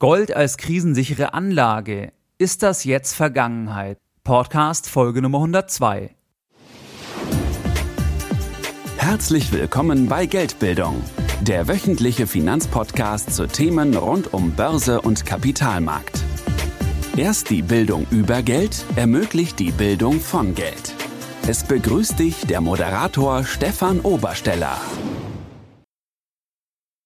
Gold als krisensichere Anlage. Ist das jetzt Vergangenheit? Podcast Folge Nummer 102. Herzlich willkommen bei Geldbildung, der wöchentliche Finanzpodcast zu Themen rund um Börse und Kapitalmarkt. Erst die Bildung über Geld ermöglicht die Bildung von Geld. Es begrüßt dich der Moderator Stefan Obersteller.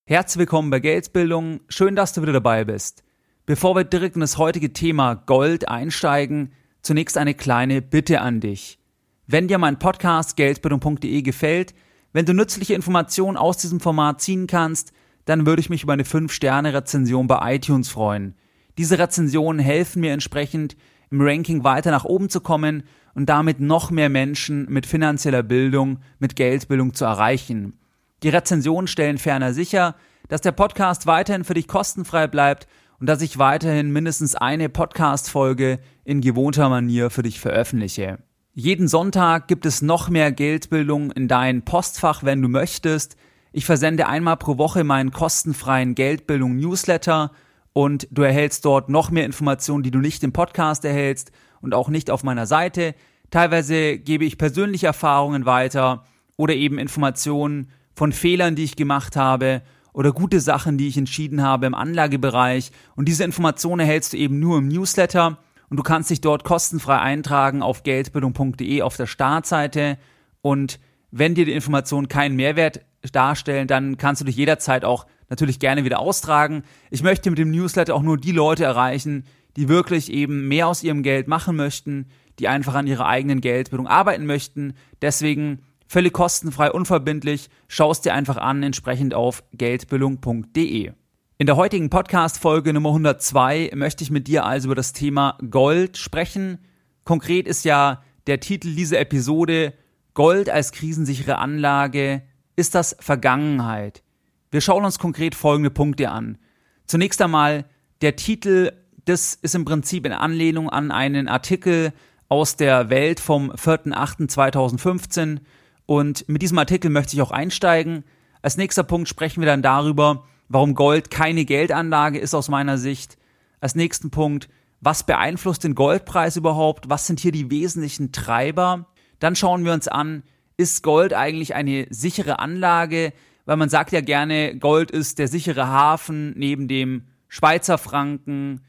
Herzlich willkommen bei Geldbildung. Schön, dass du wieder dabei bist. Bevor wir direkt in das heutige Thema Gold einsteigen, zunächst eine kleine Bitte an dich. Wenn dir mein Podcast geldbildung.de gefällt, wenn du nützliche Informationen aus diesem Format ziehen kannst, dann würde ich mich über eine 5-Sterne-Rezension bei iTunes freuen. Diese Rezensionen helfen mir entsprechend, im Ranking weiter nach oben zu kommen und damit noch mehr Menschen mit finanzieller Bildung, mit Geldbildung zu erreichen. Die Rezensionen stellen ferner sicher, dass der Podcast weiterhin für dich kostenfrei bleibt und dass ich weiterhin mindestens eine Podcast-Folge in gewohnter Manier für dich veröffentliche. Jeden Sonntag gibt es noch mehr Geldbildung in dein Postfach, wenn du möchtest. Ich versende einmal pro Woche meinen kostenfreien Geldbildung-Newsletter und du erhältst dort noch mehr Informationen, die du nicht im Podcast erhältst und auch nicht auf meiner Seite. Teilweise gebe ich persönliche Erfahrungen weiter oder eben Informationen von Fehlern, die ich gemacht habe oder gute Sachen, die ich entschieden habe im Anlagebereich. Und diese Informationen erhältst du eben nur im Newsletter und du kannst dich dort kostenfrei eintragen auf geldbildung.de auf der Startseite. Und wenn dir die Informationen keinen Mehrwert darstellen, dann kannst du dich jederzeit auch natürlich gerne wieder austragen. Ich möchte mit dem Newsletter auch nur die Leute erreichen, die wirklich eben mehr aus ihrem Geld machen möchten, die einfach an ihrer eigenen Geldbildung arbeiten möchten. Deswegen Völlig kostenfrei, unverbindlich. Schau es dir einfach an, entsprechend auf geldbildung.de. In der heutigen Podcast-Folge Nummer 102 möchte ich mit dir also über das Thema Gold sprechen. Konkret ist ja der Titel dieser Episode Gold als krisensichere Anlage. Ist das Vergangenheit? Wir schauen uns konkret folgende Punkte an. Zunächst einmal der Titel, das ist im Prinzip in Anlehnung an einen Artikel aus der Welt vom 4.8.2015 und mit diesem Artikel möchte ich auch einsteigen. Als nächster Punkt sprechen wir dann darüber, warum Gold keine Geldanlage ist aus meiner Sicht. Als nächsten Punkt, was beeinflusst den Goldpreis überhaupt? Was sind hier die wesentlichen Treiber? Dann schauen wir uns an, ist Gold eigentlich eine sichere Anlage? Weil man sagt ja gerne, Gold ist der sichere Hafen neben dem Schweizer Franken,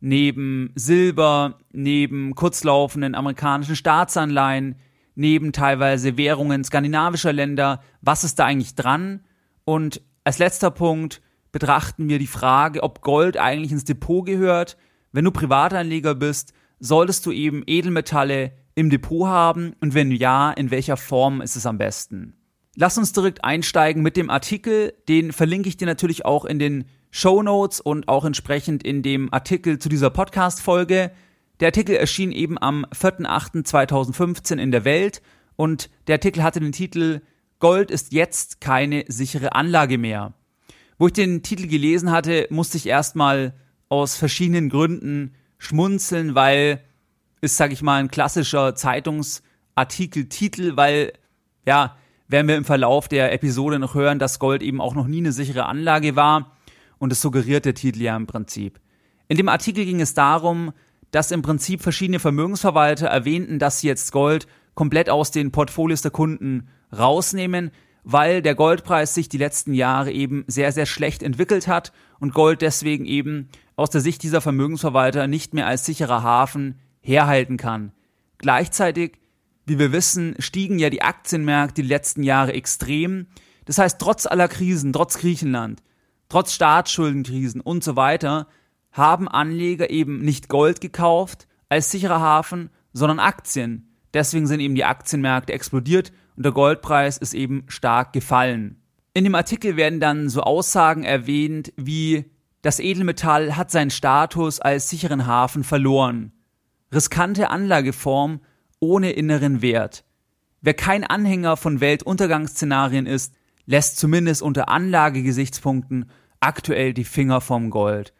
neben Silber, neben kurzlaufenden amerikanischen Staatsanleihen, neben teilweise Währungen skandinavischer Länder. Was ist da eigentlich dran? Und als letzter Punkt betrachten wir die Frage, ob Gold eigentlich ins Depot gehört. Wenn du Privatanleger bist, solltest du eben Edelmetalle im Depot haben und wenn ja, in welcher Form ist es am besten? Lass uns direkt einsteigen mit dem Artikel, den verlinke ich dir natürlich auch in den Show Notes und auch entsprechend in dem Artikel zu dieser Podcast Folge. Der Artikel erschien eben am 4.8.2015 in der Welt und der Artikel hatte den Titel Gold ist jetzt keine sichere Anlage mehr. Wo ich den Titel gelesen hatte, musste ich erstmal aus verschiedenen Gründen schmunzeln, weil ist, sag ich mal, ein klassischer Zeitungsartikel-Titel, weil, ja, werden wir im Verlauf der Episode noch hören, dass Gold eben auch noch nie eine sichere Anlage war und es suggeriert der Titel ja im Prinzip. In dem Artikel ging es darum, dass im Prinzip verschiedene Vermögensverwalter erwähnten, dass sie jetzt Gold komplett aus den Portfolios der Kunden rausnehmen, weil der Goldpreis sich die letzten Jahre eben sehr, sehr schlecht entwickelt hat und Gold deswegen eben aus der Sicht dieser Vermögensverwalter nicht mehr als sicherer Hafen herhalten kann. Gleichzeitig, wie wir wissen, stiegen ja die Aktienmärkte die letzten Jahre extrem. Das heißt, trotz aller Krisen, trotz Griechenland, trotz Staatsschuldenkrisen und so weiter, haben Anleger eben nicht Gold gekauft als sicherer Hafen, sondern Aktien. Deswegen sind eben die Aktienmärkte explodiert und der Goldpreis ist eben stark gefallen. In dem Artikel werden dann so Aussagen erwähnt wie das Edelmetall hat seinen Status als sicheren Hafen verloren. Riskante Anlageform ohne inneren Wert. Wer kein Anhänger von Weltuntergangsszenarien ist, lässt zumindest unter Anlagegesichtspunkten aktuell die Finger vom Gold.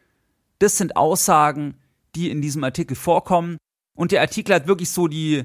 Das sind Aussagen, die in diesem Artikel vorkommen. Und der Artikel hat wirklich so die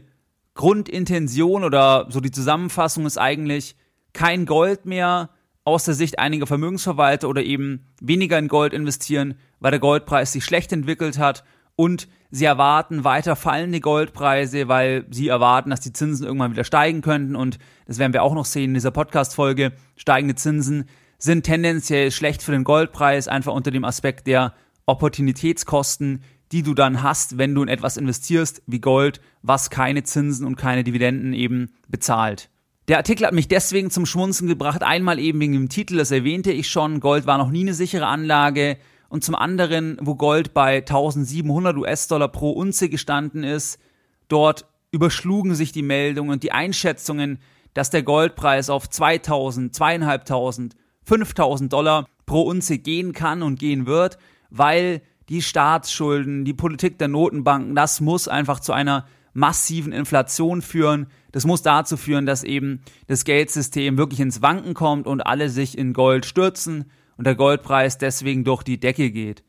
Grundintention oder so die Zusammenfassung ist eigentlich kein Gold mehr aus der Sicht einiger Vermögensverwalter oder eben weniger in Gold investieren, weil der Goldpreis sich schlecht entwickelt hat und sie erwarten weiter fallende Goldpreise, weil sie erwarten, dass die Zinsen irgendwann wieder steigen könnten und das werden wir auch noch sehen in dieser Podcast-Folge. Steigende Zinsen sind tendenziell schlecht für den Goldpreis, einfach unter dem Aspekt der Opportunitätskosten, die du dann hast, wenn du in etwas investierst wie Gold, was keine Zinsen und keine Dividenden eben bezahlt. Der Artikel hat mich deswegen zum Schmunzen gebracht. Einmal eben wegen dem Titel, das erwähnte ich schon. Gold war noch nie eine sichere Anlage. Und zum anderen, wo Gold bei 1700 US-Dollar pro Unze gestanden ist, dort überschlugen sich die Meldungen und die Einschätzungen, dass der Goldpreis auf 2000, 2500, 5000 Dollar pro Unze gehen kann und gehen wird, weil die Staatsschulden, die Politik der Notenbanken, das muss einfach zu einer massiven Inflation führen. Das muss dazu führen, dass eben das Geldsystem wirklich ins Wanken kommt und alle sich in Gold stürzen und der Goldpreis deswegen durch die Decke geht.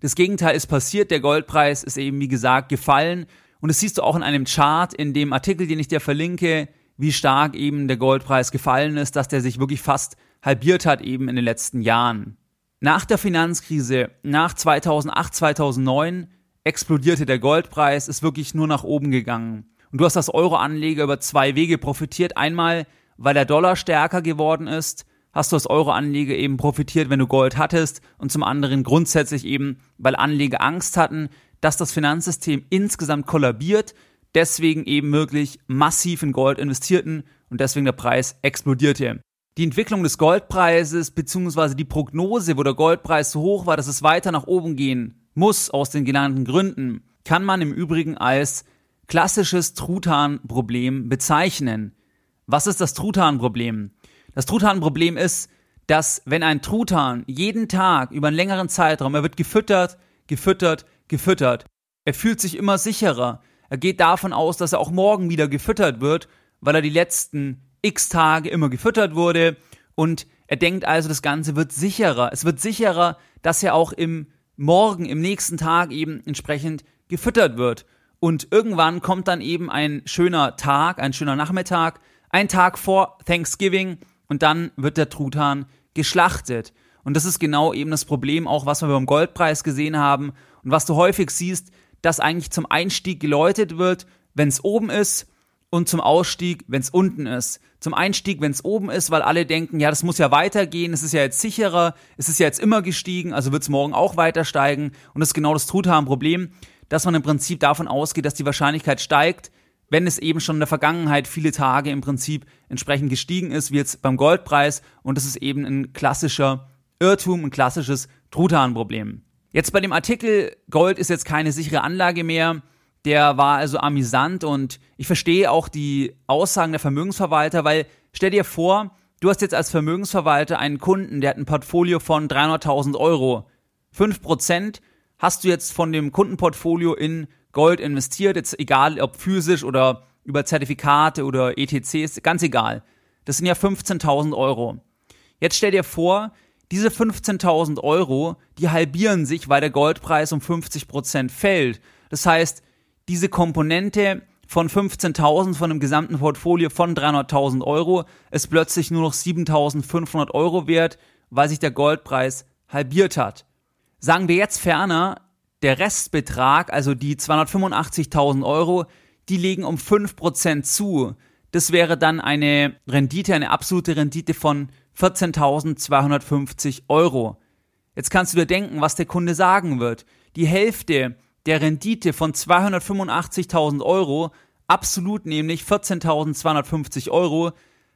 Das Gegenteil ist passiert, der Goldpreis ist eben wie gesagt gefallen und das siehst du auch in einem Chart in dem Artikel, den ich dir verlinke, wie stark eben der Goldpreis gefallen ist, dass der sich wirklich fast halbiert hat eben in den letzten Jahren. Nach der Finanzkrise, nach 2008, 2009 explodierte der Goldpreis, ist wirklich nur nach oben gegangen. Und du hast als Euro-Anleger über zwei Wege profitiert. Einmal, weil der Dollar stärker geworden ist, hast du als Euro-Anleger eben profitiert, wenn du Gold hattest. Und zum anderen grundsätzlich eben, weil Anleger Angst hatten, dass das Finanzsystem insgesamt kollabiert, deswegen eben wirklich massiv in Gold investierten und deswegen der Preis explodierte. Die Entwicklung des Goldpreises beziehungsweise die Prognose, wo der Goldpreis so hoch war, dass es weiter nach oben gehen muss aus den genannten Gründen, kann man im Übrigen als klassisches Truthahn-Problem bezeichnen. Was ist das Truthahn-Problem? Das Truthahn-Problem ist, dass wenn ein Truthahn jeden Tag über einen längeren Zeitraum, er wird gefüttert, gefüttert, gefüttert, er fühlt sich immer sicherer. Er geht davon aus, dass er auch morgen wieder gefüttert wird, weil er die letzten x Tage immer gefüttert wurde und er denkt also, das Ganze wird sicherer. Es wird sicherer, dass er auch im morgen, im nächsten Tag eben entsprechend gefüttert wird. Und irgendwann kommt dann eben ein schöner Tag, ein schöner Nachmittag, ein Tag vor Thanksgiving und dann wird der Truthahn geschlachtet. Und das ist genau eben das Problem, auch was wir beim Goldpreis gesehen haben und was du häufig siehst, dass eigentlich zum Einstieg geläutet wird, wenn es oben ist und zum Ausstieg, wenn es unten ist. Zum Einstieg, wenn es oben ist, weil alle denken, ja, das muss ja weitergehen, es ist ja jetzt sicherer, es ist ja jetzt immer gestiegen, also wird es morgen auch weiter steigen. Und das ist genau das Truthahn-Problem, dass man im Prinzip davon ausgeht, dass die Wahrscheinlichkeit steigt, wenn es eben schon in der Vergangenheit viele Tage im Prinzip entsprechend gestiegen ist, wie jetzt beim Goldpreis. Und das ist eben ein klassischer Irrtum, ein klassisches Truthahn-Problem. Jetzt bei dem Artikel, Gold ist jetzt keine sichere Anlage mehr, der war also amüsant und ich verstehe auch die Aussagen der Vermögensverwalter, weil stell dir vor, du hast jetzt als Vermögensverwalter einen Kunden, der hat ein Portfolio von 300.000 Euro. 5% hast du jetzt von dem Kundenportfolio in Gold investiert, jetzt egal ob physisch oder über Zertifikate oder ETCs, ganz egal. Das sind ja 15.000 Euro. Jetzt stell dir vor, diese 15.000 Euro, die halbieren sich, weil der Goldpreis um 50% fällt. Das heißt, diese Komponente von 15.000 von einem gesamten Portfolio von 300.000 Euro ist plötzlich nur noch 7.500 Euro wert, weil sich der Goldpreis halbiert hat. Sagen wir jetzt ferner, der Restbetrag, also die 285.000 Euro, die legen um 5% zu. Das wäre dann eine Rendite, eine absolute Rendite von 14.250 Euro. Jetzt kannst du dir denken, was der Kunde sagen wird. Die Hälfte der Rendite von 285.000 Euro, absolut nämlich 14.250 Euro,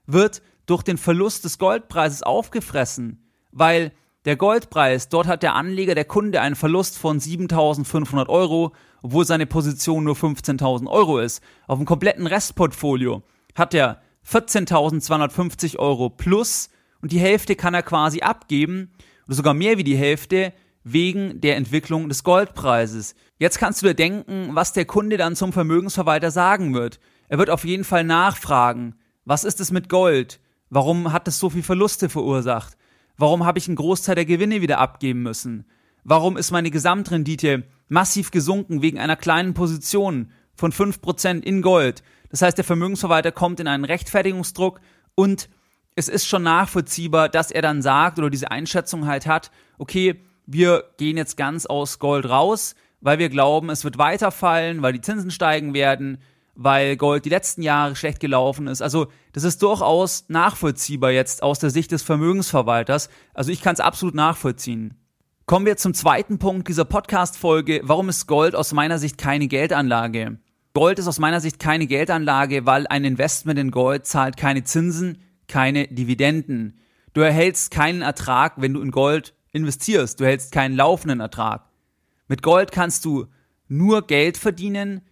wird durch den Verlust des Goldpreises aufgefressen, weil der Goldpreis, dort hat der Anleger, der Kunde einen Verlust von 7.500 Euro, obwohl seine Position nur 15.000 Euro ist. Auf dem kompletten Restportfolio hat er 14.250 Euro plus und die Hälfte kann er quasi abgeben oder sogar mehr wie die Hälfte wegen der Entwicklung des Goldpreises. Jetzt kannst du dir denken, was der Kunde dann zum Vermögensverwalter sagen wird. Er wird auf jeden Fall nachfragen, was ist es mit Gold? Warum hat es so viel Verluste verursacht? Warum habe ich einen Großteil der Gewinne wieder abgeben müssen? Warum ist meine Gesamtrendite massiv gesunken wegen einer kleinen Position von 5% in Gold? Das heißt, der Vermögensverwalter kommt in einen Rechtfertigungsdruck und es ist schon nachvollziehbar, dass er dann sagt oder diese Einschätzung halt hat, okay, wir gehen jetzt ganz aus Gold raus, weil wir glauben, es wird weiterfallen, weil die Zinsen steigen werden, weil Gold die letzten Jahre schlecht gelaufen ist. Also das ist durchaus nachvollziehbar jetzt aus der Sicht des Vermögensverwalters. Also ich kann es absolut nachvollziehen. Kommen wir zum zweiten Punkt dieser Podcast-Folge. Warum ist Gold aus meiner Sicht keine Geldanlage? Gold ist aus meiner Sicht keine Geldanlage, weil ein Investment in Gold zahlt keine Zinsen, keine Dividenden. Du erhältst keinen Ertrag, wenn du in Gold investierst. Du erhältst keinen laufenden Ertrag. Mit Gold kannst du nur Geld verdienen,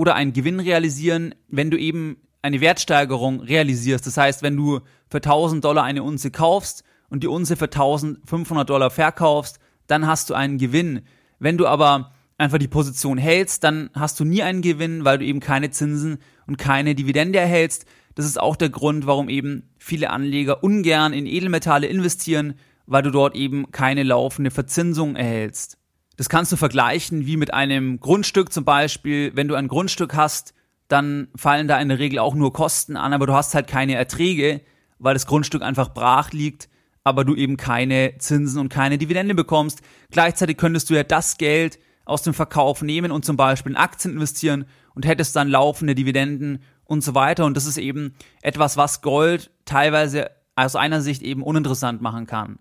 oder einen Gewinn realisieren, wenn du eben eine Wertsteigerung realisierst. Das heißt, wenn du für 1000 Dollar eine Unze kaufst und die Unze für 1500 Dollar verkaufst, dann hast du einen Gewinn. Wenn du aber einfach die Position hältst, dann hast du nie einen Gewinn, weil du eben keine Zinsen und keine Dividende erhältst. Das ist auch der Grund, warum eben viele Anleger ungern in Edelmetalle investieren, weil du dort eben keine laufende Verzinsung erhältst. Das kannst du vergleichen wie mit einem Grundstück zum Beispiel. Wenn du ein Grundstück hast, dann fallen da in der Regel auch nur Kosten an, aber du hast halt keine Erträge, weil das Grundstück einfach brach liegt, aber du eben keine Zinsen und keine Dividende bekommst. Gleichzeitig könntest du ja das Geld aus dem Verkauf nehmen und zum Beispiel in Aktien investieren und hättest dann laufende Dividenden und so weiter. Und das ist eben etwas, was Gold teilweise aus einer Sicht eben uninteressant machen kann.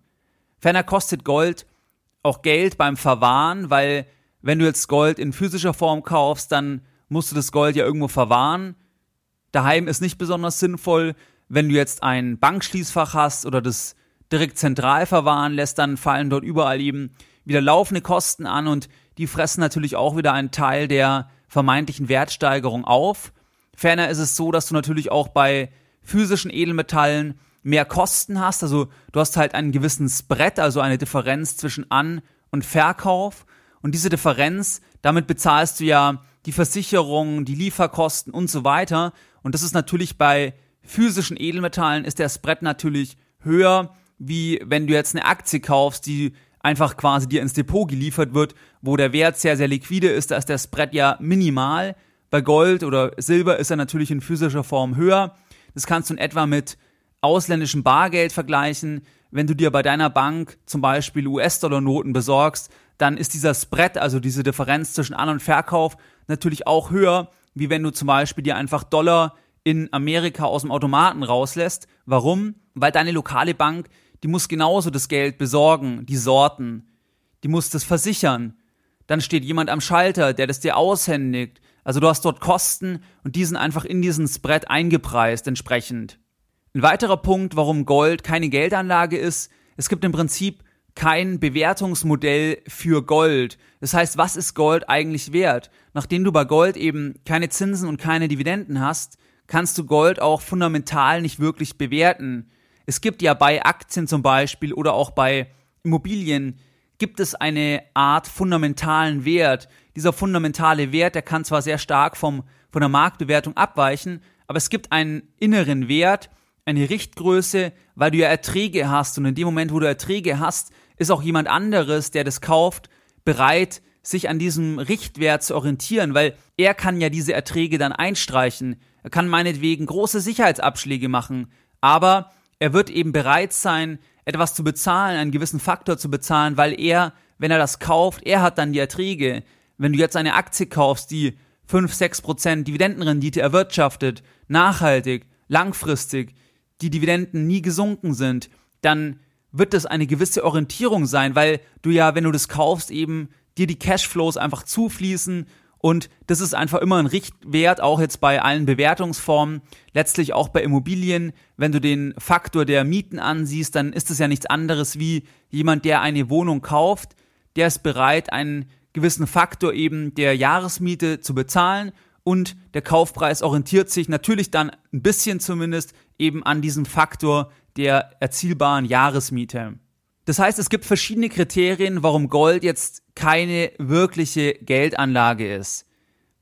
Ferner kostet Gold auch Geld beim Verwahren, weil wenn du jetzt Gold in physischer Form kaufst, dann musst du das Gold ja irgendwo verwahren. Daheim ist nicht besonders sinnvoll. Wenn du jetzt ein Bankschließfach hast oder das direkt zentral verwahren lässt, dann fallen dort überall eben wieder laufende Kosten an und die fressen natürlich auch wieder einen Teil der vermeintlichen Wertsteigerung auf. Ferner ist es so, dass du natürlich auch bei physischen Edelmetallen mehr Kosten hast. Also du hast halt einen gewissen Spread, also eine Differenz zwischen An- und Verkauf. Und diese Differenz, damit bezahlst du ja die Versicherung, die Lieferkosten und so weiter. Und das ist natürlich bei physischen Edelmetallen ist der Spread natürlich höher, wie wenn du jetzt eine Aktie kaufst, die einfach quasi dir ins Depot geliefert wird, wo der Wert sehr, sehr liquide ist, da ist der Spread ja minimal. Bei Gold oder Silber ist er natürlich in physischer Form höher. Das kannst du in etwa mit ausländischem Bargeld vergleichen. Wenn du dir bei deiner Bank zum Beispiel US-Dollar-Noten besorgst, dann ist dieser Spread, also diese Differenz zwischen An- und Verkauf, natürlich auch höher, wie wenn du zum Beispiel dir einfach Dollar in Amerika aus dem Automaten rauslässt. Warum? Weil deine lokale Bank, die muss genauso das Geld besorgen, die Sorten. Die muss das versichern. Dann steht jemand am Schalter, der das dir aushändigt. Also du hast dort Kosten und die sind einfach in diesen Spread eingepreist entsprechend. Ein weiterer Punkt, warum Gold keine Geldanlage ist, es gibt im Prinzip kein Bewertungsmodell für Gold. Das heißt, was ist Gold eigentlich wert? Nachdem du bei Gold eben keine Zinsen und keine Dividenden hast, kannst du Gold auch fundamental nicht wirklich bewerten. Es gibt ja bei Aktien zum Beispiel oder auch bei Immobilien gibt es eine Art fundamentalen Wert. Dieser fundamentale Wert, der kann zwar sehr stark vom, von der Marktbewertung abweichen, aber es gibt einen inneren Wert, eine Richtgröße, weil du ja Erträge hast und in dem Moment, wo du Erträge hast, ist auch jemand anderes, der das kauft, bereit, sich an diesem Richtwert zu orientieren, weil er kann ja diese Erträge dann einstreichen. Er kann meinetwegen große Sicherheitsabschläge machen, aber er wird eben bereit sein, etwas zu bezahlen, einen gewissen Faktor zu bezahlen, weil er, wenn er das kauft, er hat dann die Erträge. Wenn du jetzt eine Aktie kaufst, die 5, 6 Prozent Dividendenrendite erwirtschaftet, nachhaltig, langfristig, die Dividenden nie gesunken sind, dann wird das eine gewisse Orientierung sein, weil du ja, wenn du das kaufst, eben dir die Cashflows einfach zufließen und das ist einfach immer ein Richtwert, auch jetzt bei allen Bewertungsformen, letztlich auch bei Immobilien. Wenn du den Faktor der Mieten ansiehst, dann ist es ja nichts anderes wie jemand, der eine Wohnung kauft, der ist bereit, einen gewissen Faktor eben der Jahresmiete zu bezahlen und der Kaufpreis orientiert sich natürlich dann ein bisschen zumindest eben an diesem Faktor der erzielbaren Jahresmiete. Das heißt, es gibt verschiedene Kriterien, warum Gold jetzt keine wirkliche Geldanlage ist.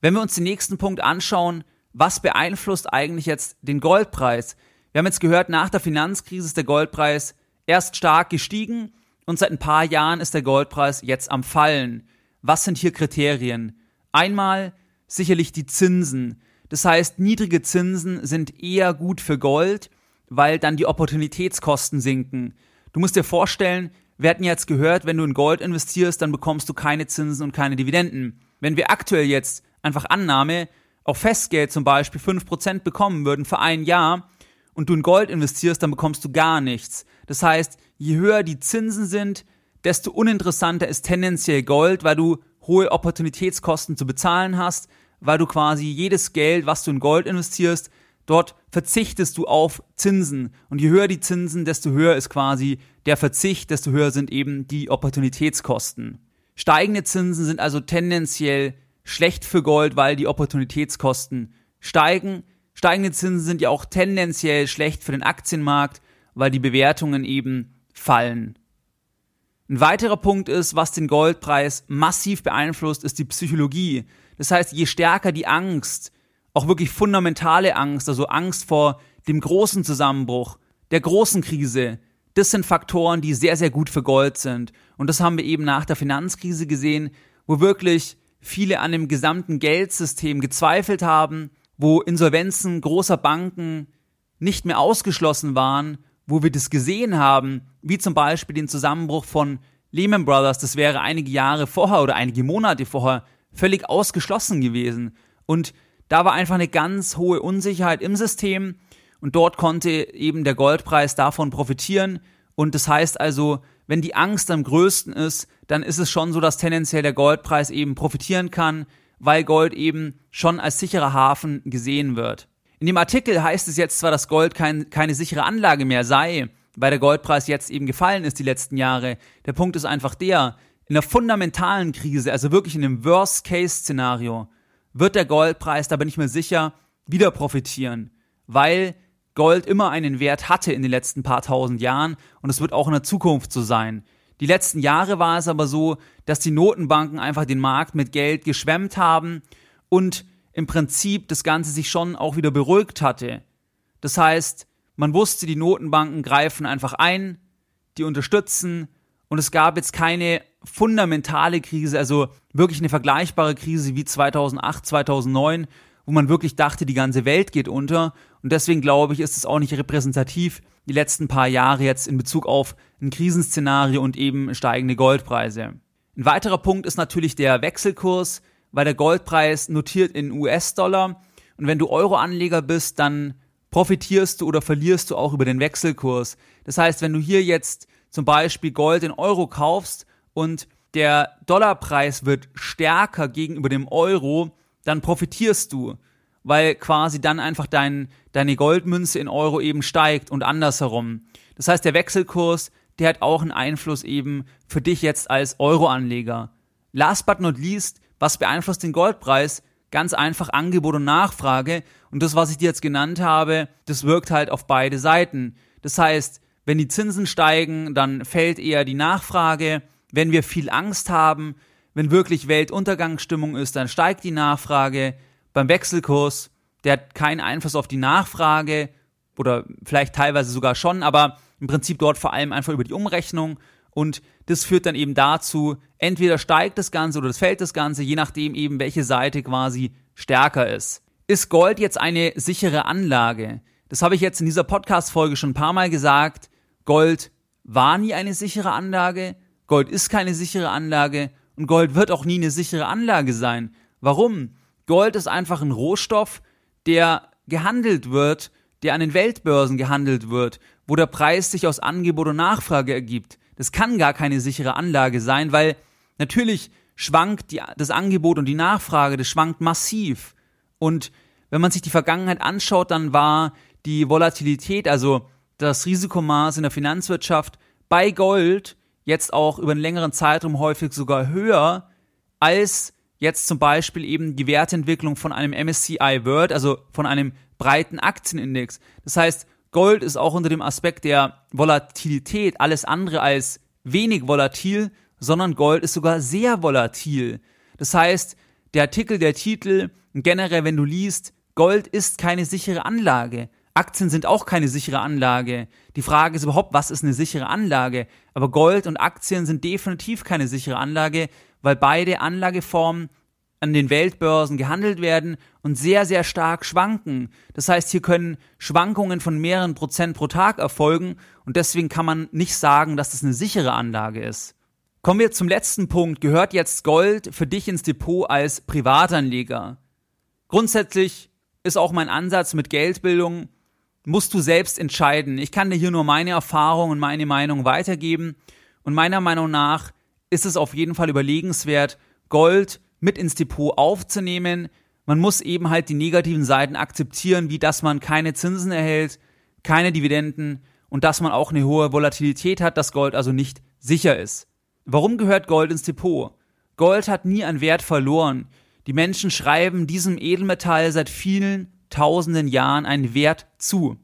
Wenn wir uns den nächsten Punkt anschauen, was beeinflusst eigentlich jetzt den Goldpreis? Wir haben jetzt gehört, nach der Finanzkrise ist der Goldpreis erst stark gestiegen und seit ein paar Jahren ist der Goldpreis jetzt am Fallen. Was sind hier Kriterien? Einmal sicherlich die Zinsen. Das heißt, niedrige Zinsen sind eher gut für Gold. weil dann die Opportunitätskosten sinken. Du musst dir vorstellen, wir hatten jetzt gehört, wenn du in Gold investierst, dann bekommst du keine Zinsen und keine Dividenden. Wenn wir aktuell jetzt einfach Annahme auf Festgeld zum Beispiel 5% bekommen würden für ein Jahr und du in Gold investierst, dann bekommst du gar nichts. Das heißt, je höher die Zinsen sind, desto uninteressanter ist tendenziell Gold, weil du hohe Opportunitätskosten zu bezahlen hast, weil du quasi jedes Geld, was du in Gold investierst, dort verzichtest du auf Zinsen. Und je höher die Zinsen, desto höher ist quasi der Verzicht, desto höher sind eben die Opportunitätskosten. Steigende Zinsen sind also tendenziell schlecht für Gold, weil die Opportunitätskosten steigen. Steigende Zinsen sind ja auch tendenziell schlecht für den Aktienmarkt, weil die Bewertungen eben fallen. Ein weiterer Punkt ist, was den Goldpreis massiv beeinflusst, ist die Psychologie. Das heißt, je stärker die Angst, auch wirklich fundamentale Angst, also Angst vor dem großen Zusammenbruch, der großen Krise, das sind Faktoren, die sehr, sehr gut für Gold sind. Und das haben wir eben nach der Finanzkrise gesehen, wo wirklich viele an dem gesamten Geldsystem gezweifelt haben, wo Insolvenzen großer Banken nicht mehr ausgeschlossen waren wo wir das gesehen haben, wie zum Beispiel den Zusammenbruch von Lehman Brothers, das wäre einige Jahre vorher oder einige Monate vorher völlig ausgeschlossen gewesen. Und da war einfach eine ganz hohe Unsicherheit im System und dort konnte eben der Goldpreis davon profitieren. Und das heißt also, wenn die Angst am größten ist, dann ist es schon so, dass tendenziell der Goldpreis eben profitieren kann, weil Gold eben schon als sicherer Hafen gesehen wird. In dem Artikel heißt es jetzt zwar, dass Gold kein, keine sichere Anlage mehr sei, weil der Goldpreis jetzt eben gefallen ist die letzten Jahre. Der Punkt ist einfach der, in der fundamentalen Krise, also wirklich in dem Worst-Case-Szenario, wird der Goldpreis, da bin ich mir sicher, wieder profitieren, weil Gold immer einen Wert hatte in den letzten paar tausend Jahren und es wird auch in der Zukunft so sein. Die letzten Jahre war es aber so, dass die Notenbanken einfach den Markt mit Geld geschwemmt haben und im Prinzip das Ganze sich schon auch wieder beruhigt hatte. Das heißt, man wusste, die Notenbanken greifen einfach ein, die unterstützen und es gab jetzt keine fundamentale Krise, also wirklich eine vergleichbare Krise wie 2008, 2009, wo man wirklich dachte, die ganze Welt geht unter. Und deswegen glaube ich, ist es auch nicht repräsentativ, die letzten paar Jahre jetzt in Bezug auf ein Krisenszenario und eben steigende Goldpreise. Ein weiterer Punkt ist natürlich der Wechselkurs weil der Goldpreis notiert in US-Dollar. Und wenn du Euro-Anleger bist, dann profitierst du oder verlierst du auch über den Wechselkurs. Das heißt, wenn du hier jetzt zum Beispiel Gold in Euro kaufst und der Dollarpreis wird stärker gegenüber dem Euro, dann profitierst du, weil quasi dann einfach dein, deine Goldmünze in Euro eben steigt und andersherum. Das heißt, der Wechselkurs, der hat auch einen Einfluss eben für dich jetzt als Euro-Anleger. Last but not least, was beeinflusst den Goldpreis? Ganz einfach Angebot und Nachfrage. Und das, was ich dir jetzt genannt habe, das wirkt halt auf beide Seiten. Das heißt, wenn die Zinsen steigen, dann fällt eher die Nachfrage. Wenn wir viel Angst haben, wenn wirklich Weltuntergangsstimmung ist, dann steigt die Nachfrage. Beim Wechselkurs, der hat keinen Einfluss auf die Nachfrage oder vielleicht teilweise sogar schon, aber im Prinzip dort vor allem einfach über die Umrechnung. Und das führt dann eben dazu, entweder steigt das Ganze oder das fällt das Ganze, je nachdem eben, welche Seite quasi stärker ist. Ist Gold jetzt eine sichere Anlage? Das habe ich jetzt in dieser Podcast-Folge schon ein paar Mal gesagt. Gold war nie eine sichere Anlage. Gold ist keine sichere Anlage. Und Gold wird auch nie eine sichere Anlage sein. Warum? Gold ist einfach ein Rohstoff, der gehandelt wird, der an den Weltbörsen gehandelt wird, wo der Preis sich aus Angebot und Nachfrage ergibt das kann gar keine sichere Anlage sein, weil natürlich schwankt die, das Angebot und die Nachfrage, das schwankt massiv. Und wenn man sich die Vergangenheit anschaut, dann war die Volatilität, also das Risikomaß in der Finanzwirtschaft bei Gold jetzt auch über einen längeren Zeitraum häufig sogar höher als jetzt zum Beispiel eben die Wertentwicklung von einem MSCI World, also von einem breiten Aktienindex. Das heißt, Gold ist auch unter dem Aspekt der Volatilität alles andere als wenig volatil, sondern Gold ist sogar sehr volatil. Das heißt, der Artikel, der Titel, generell, wenn du liest, Gold ist keine sichere Anlage. Aktien sind auch keine sichere Anlage. Die Frage ist überhaupt, was ist eine sichere Anlage? Aber Gold und Aktien sind definitiv keine sichere Anlage, weil beide Anlageformen an den Weltbörsen gehandelt werden und sehr, sehr stark schwanken. Das heißt, hier können Schwankungen von mehreren Prozent pro Tag erfolgen und deswegen kann man nicht sagen, dass das eine sichere Anlage ist. Kommen wir zum letzten Punkt. Gehört jetzt Gold für dich ins Depot als Privatanleger? Grundsätzlich ist auch mein Ansatz mit Geldbildung, musst du selbst entscheiden. Ich kann dir hier nur meine Erfahrung und meine Meinung weitergeben. Und meiner Meinung nach ist es auf jeden Fall überlegenswert, Gold mit ins Depot aufzunehmen. Man muss eben halt die negativen Seiten akzeptieren, wie dass man keine Zinsen erhält, keine Dividenden und dass man auch eine hohe Volatilität hat, dass Gold also nicht sicher ist. Warum gehört Gold ins Depot? Gold hat nie an Wert verloren. Die Menschen schreiben diesem Edelmetall seit vielen tausenden Jahren einen Wert zu.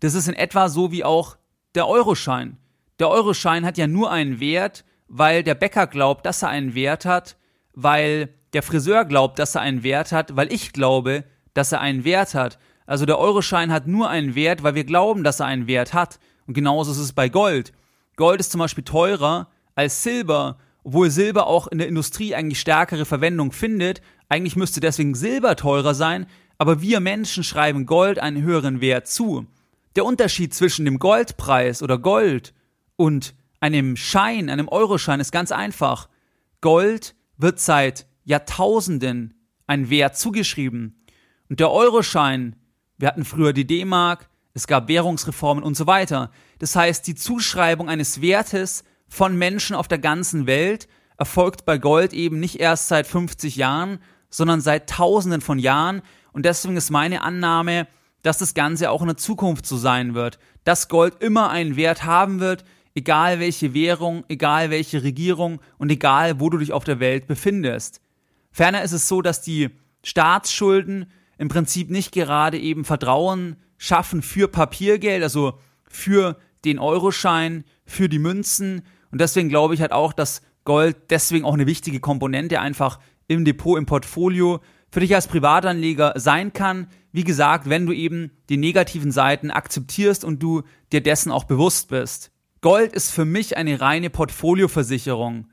Das ist in etwa so wie auch der Euroschein. Der Euroschein hat ja nur einen Wert, weil der Bäcker glaubt, dass er einen Wert hat, weil der Friseur glaubt, dass er einen Wert hat, weil ich glaube, dass er einen Wert hat. Also der Euroschein hat nur einen Wert, weil wir glauben, dass er einen Wert hat. Und genauso ist es bei Gold. Gold ist zum Beispiel teurer als Silber, obwohl Silber auch in der Industrie eigentlich stärkere Verwendung findet. Eigentlich müsste deswegen Silber teurer sein, aber wir Menschen schreiben Gold einen höheren Wert zu. Der Unterschied zwischen dem Goldpreis oder Gold und einem Schein, einem Euroschein ist ganz einfach. Gold wird seit Jahrtausenden ein Wert zugeschrieben. Und der Euroschein, wir hatten früher die D-Mark, es gab Währungsreformen und so weiter. Das heißt, die Zuschreibung eines Wertes von Menschen auf der ganzen Welt erfolgt bei Gold eben nicht erst seit 50 Jahren, sondern seit Tausenden von Jahren. Und deswegen ist meine Annahme, dass das Ganze auch in der Zukunft so sein wird, dass Gold immer einen Wert haben wird, egal welche Währung, egal welche Regierung und egal wo du dich auf der Welt befindest. Ferner ist es so, dass die Staatsschulden im Prinzip nicht gerade eben Vertrauen schaffen für Papiergeld, also für den Euroschein, für die Münzen. Und deswegen glaube ich halt auch, dass Gold deswegen auch eine wichtige Komponente einfach im Depot, im Portfolio für dich als Privatanleger sein kann. Wie gesagt, wenn du eben die negativen Seiten akzeptierst und du dir dessen auch bewusst bist. Gold ist für mich eine reine Portfolioversicherung.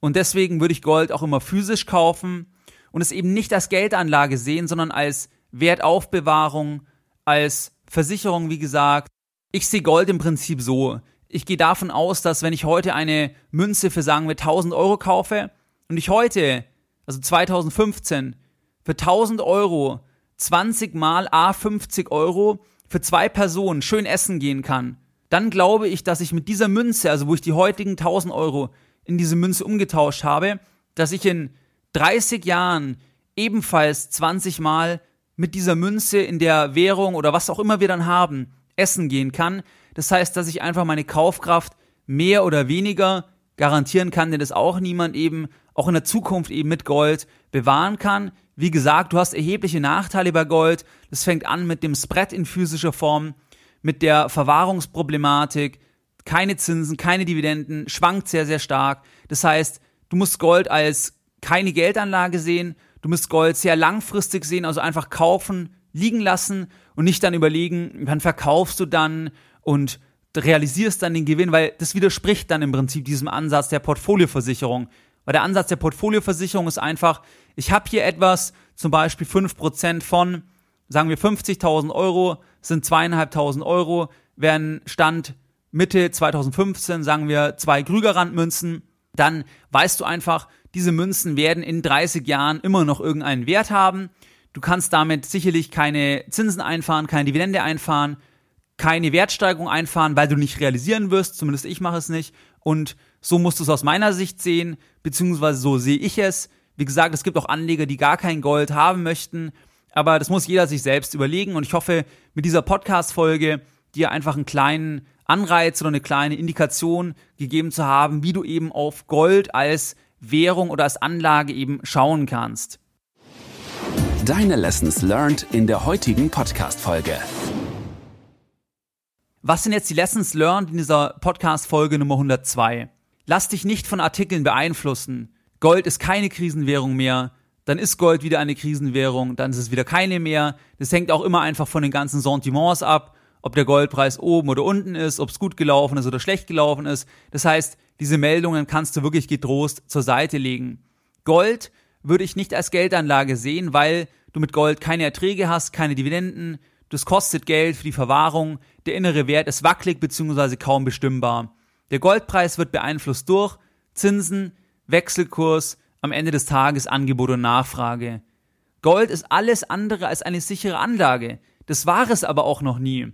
Und deswegen würde ich Gold auch immer physisch kaufen und es eben nicht als Geldanlage sehen, sondern als Wertaufbewahrung, als Versicherung, wie gesagt. Ich sehe Gold im Prinzip so. Ich gehe davon aus, dass wenn ich heute eine Münze für sagen wir 1000 Euro kaufe und ich heute, also 2015, für 1000 Euro 20 mal A 50 Euro für zwei Personen schön essen gehen kann, dann glaube ich, dass ich mit dieser Münze, also wo ich die heutigen 1000 Euro in diese Münze umgetauscht habe, dass ich in 30 Jahren ebenfalls 20 Mal mit dieser Münze in der Währung oder was auch immer wir dann haben, essen gehen kann. Das heißt, dass ich einfach meine Kaufkraft mehr oder weniger garantieren kann, denn das auch niemand eben auch in der Zukunft eben mit Gold bewahren kann. Wie gesagt, du hast erhebliche Nachteile bei Gold. Das fängt an mit dem Spread in physischer Form, mit der Verwahrungsproblematik, keine Zinsen, keine Dividenden, schwankt sehr, sehr stark. Das heißt, du musst Gold als keine Geldanlage sehen, du musst Gold sehr langfristig sehen, also einfach kaufen, liegen lassen und nicht dann überlegen, wann verkaufst du dann und realisierst dann den Gewinn, weil das widerspricht dann im Prinzip diesem Ansatz der Portfolioversicherung. Weil der Ansatz der Portfolioversicherung ist einfach, ich habe hier etwas, zum Beispiel 5% von, sagen wir 50.000 Euro, sind zweieinhalbtausend Euro, werden Stand Mitte 2015, sagen wir zwei Krügerrandmünzen, dann weißt du einfach, diese Münzen werden in 30 Jahren immer noch irgendeinen Wert haben. Du kannst damit sicherlich keine Zinsen einfahren, keine Dividende einfahren, keine Wertsteigerung einfahren, weil du nicht realisieren wirst, zumindest ich mache es nicht. Und so musst du es aus meiner Sicht sehen, beziehungsweise so sehe ich es. Wie gesagt, es gibt auch Anleger, die gar kein Gold haben möchten, aber das muss jeder sich selbst überlegen. Und ich hoffe, mit dieser Podcast-Folge dir einfach einen kleinen Anreiz oder eine kleine Indikation gegeben zu haben, wie du eben auf Gold als Währung oder als Anlage eben schauen kannst. Deine Lessons learned in der heutigen Podcast-Folge. Was sind jetzt die Lessons learned in dieser Podcast-Folge Nummer 102? Lass dich nicht von Artikeln beeinflussen. Gold ist keine Krisenwährung mehr. Dann ist Gold wieder eine Krisenwährung. Dann ist es wieder keine mehr. Das hängt auch immer einfach von den ganzen Sentiments ab. Ob der Goldpreis oben oder unten ist, ob es gut gelaufen ist oder schlecht gelaufen ist. Das heißt, diese Meldungen kannst du wirklich getrost zur Seite legen. Gold würde ich nicht als Geldanlage sehen, weil du mit Gold keine Erträge hast, keine Dividenden, das kostet Geld für die Verwahrung, der innere Wert ist wackelig bzw. kaum bestimmbar. Der Goldpreis wird beeinflusst durch Zinsen, Wechselkurs, am Ende des Tages Angebot und Nachfrage. Gold ist alles andere als eine sichere Anlage. Das war es aber auch noch nie.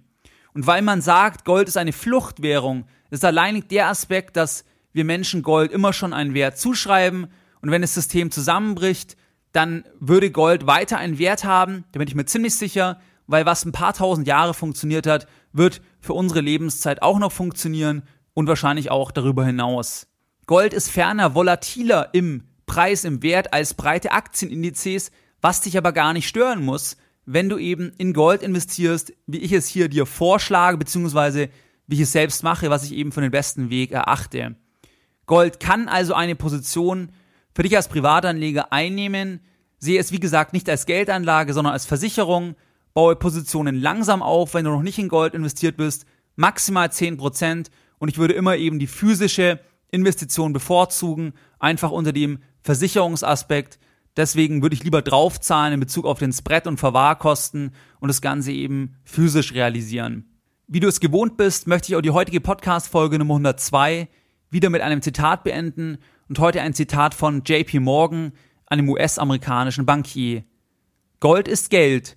Und weil man sagt, Gold ist eine Fluchtwährung, ist alleinig der Aspekt, dass wir Menschen Gold immer schon einen Wert zuschreiben und wenn das System zusammenbricht, dann würde Gold weiter einen Wert haben, da bin ich mir ziemlich sicher, weil was ein paar tausend Jahre funktioniert hat, wird für unsere Lebenszeit auch noch funktionieren und wahrscheinlich auch darüber hinaus. Gold ist ferner volatiler im Preis, im Wert als breite Aktienindizes, was dich aber gar nicht stören muss, wenn du eben in Gold investierst, wie ich es hier dir vorschlage, beziehungsweise wie ich es selbst mache, was ich eben für den besten Weg erachte. Gold kann also eine Position für dich als Privatanleger einnehmen. Sehe es wie gesagt nicht als Geldanlage, sondern als Versicherung. Baue Positionen langsam auf, wenn du noch nicht in Gold investiert bist. Maximal 10% und ich würde immer eben die physische Investition bevorzugen, einfach unter dem Versicherungsaspekt. Deswegen würde ich lieber draufzahlen in Bezug auf den Spread und Verwahrkosten und das Ganze eben physisch realisieren. Wie du es gewohnt bist, möchte ich auch die heutige Podcast-Folge Nummer 102 wieder mit einem Zitat beenden und heute ein Zitat von JP Morgan, einem US-amerikanischen Bankier. Gold ist Geld